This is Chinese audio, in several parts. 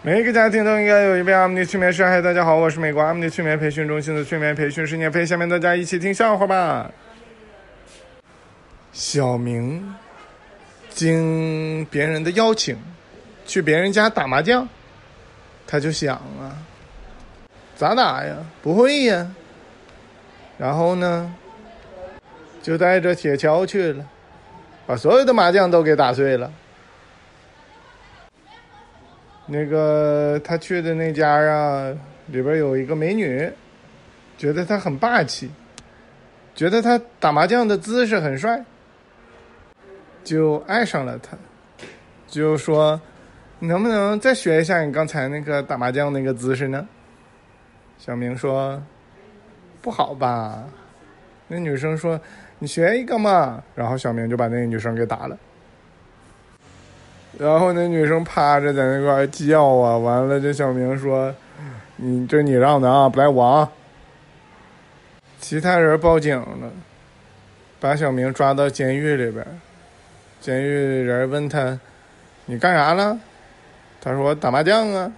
每一个家庭都应该有一位阿姆尼催眠师。嗨，大家好，我是美国阿姆尼催眠培训中心的催眠培训师聂飞。下面大家一起听笑话吧。小明经别人的邀请去别人家打麻将，他就想啊，咋打呀？不会呀。然后呢，就带着铁锹去了，把所有的麻将都给打碎了。那个他去的那家啊，里边有一个美女，觉得他很霸气，觉得他打麻将的姿势很帅，就爱上了他，就说：“能不能再学一下你刚才那个打麻将那个姿势呢？”小明说：“不好吧？”那女生说：“你学一个嘛。”然后小明就把那个女生给打了。然后那女生趴着在那块叫啊，完了这小明说：“你这你让的啊，不赖我啊。”其他人报警了，把小明抓到监狱里边。监狱人问他：“你干啥了？”他说：“打麻将啊。”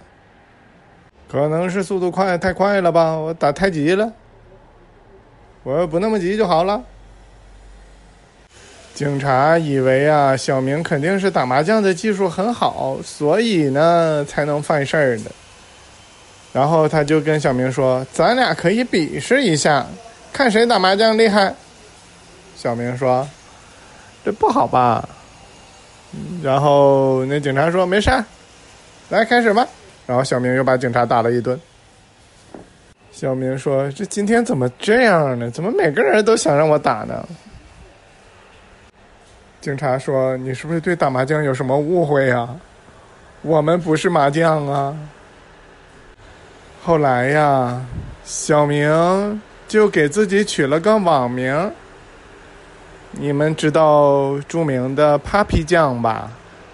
可能是速度快太快了吧，我打太急了。我要不那么急就好了。警察以为啊，小明肯定是打麻将的技术很好，所以呢才能犯事儿的。然后他就跟小明说：“咱俩可以比试一下，看谁打麻将厉害。”小明说：“这不好吧？”然后那警察说：“没事，来开始吧。”然后小明又把警察打了一顿。小明说：“这今天怎么这样呢？怎么每个人都想让我打呢？”警察说：“你是不是对打麻将有什么误会呀？我们不是麻将啊。”后来呀，小明就给自己取了个网名。你们知道著名的 Papi 酱吧？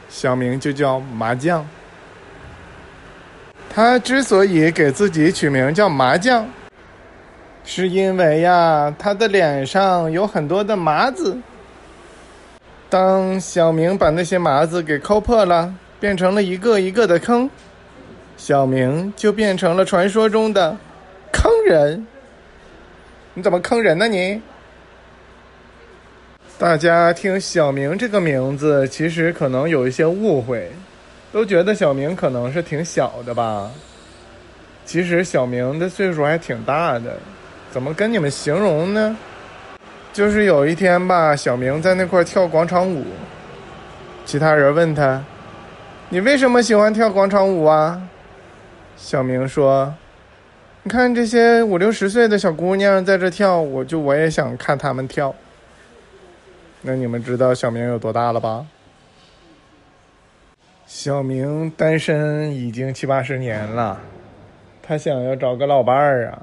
小明就叫麻将。他之所以给自己取名叫麻将，是因为呀，他的脸上有很多的麻子。当小明把那些麻子给抠破了，变成了一个一个的坑，小明就变成了传说中的坑人。你怎么坑人呢？你？大家听小明这个名字，其实可能有一些误会，都觉得小明可能是挺小的吧？其实小明的岁数还挺大的，怎么跟你们形容呢？就是有一天吧，小明在那块跳广场舞，其他人问他：“你为什么喜欢跳广场舞啊？”小明说：“你看这些五六十岁的小姑娘在这跳，我就我也想看她们跳。”那你们知道小明有多大了吧？小明单身已经七八十年了，他想要找个老伴儿啊。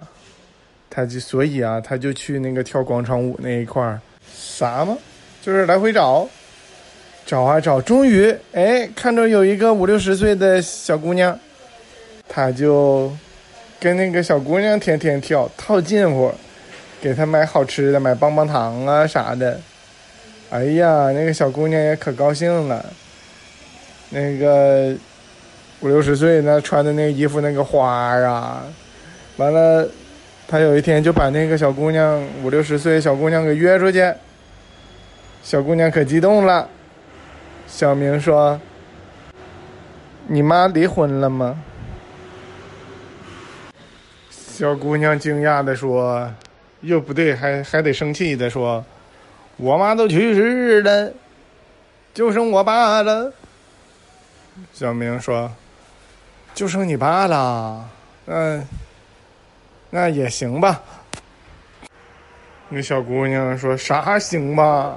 他就所以啊，他就去那个跳广场舞那一块儿，啥吗？就是来回找，找啊找，终于哎看着有一个五六十岁的小姑娘，他就跟那个小姑娘天天跳，套近乎，给她买好吃的，买棒棒糖啊啥的。哎呀，那个小姑娘也可高兴了。那个五六十岁那穿的那个衣服那个花啊，完了。他有一天就把那个小姑娘五六十岁小姑娘给约出去，小姑娘可激动了。小明说：“你妈离婚了吗？”小姑娘惊讶的说：“又不对，还还得生气的说，我妈都去世了，就剩我爸了。”小明说：“就剩你爸了，嗯。”那也行吧。那小姑娘说啥行吧？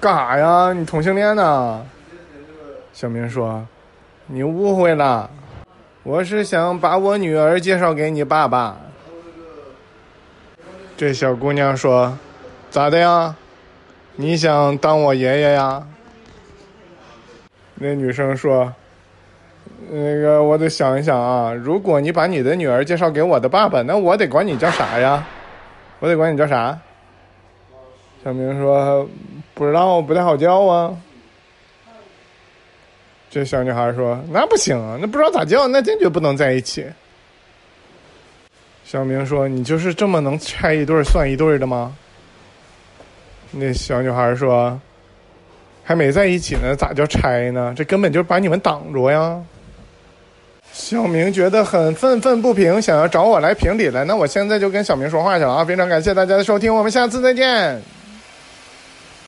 干啥呀？你同性恋呢？小明说：“你误会了，我是想把我女儿介绍给你爸爸。”这小姑娘说：“咋的呀？你想当我爷爷呀？”那女生说。那个，我得想一想啊。如果你把你的女儿介绍给我的爸爸，那我得管你叫啥呀？我得管你叫啥？小明说：“不知道，不太好叫啊。”这小女孩说：“那不行啊，那不知道咋叫，那坚决不能在一起。”小明说：“你就是这么能拆一对算一对的吗？”那小女孩说：“还没在一起呢，咋叫拆呢？这根本就把你们挡着呀！”小明觉得很愤愤不平，想要找我来评理来。那我现在就跟小明说话去了啊！非常感谢大家的收听，我们下次再见。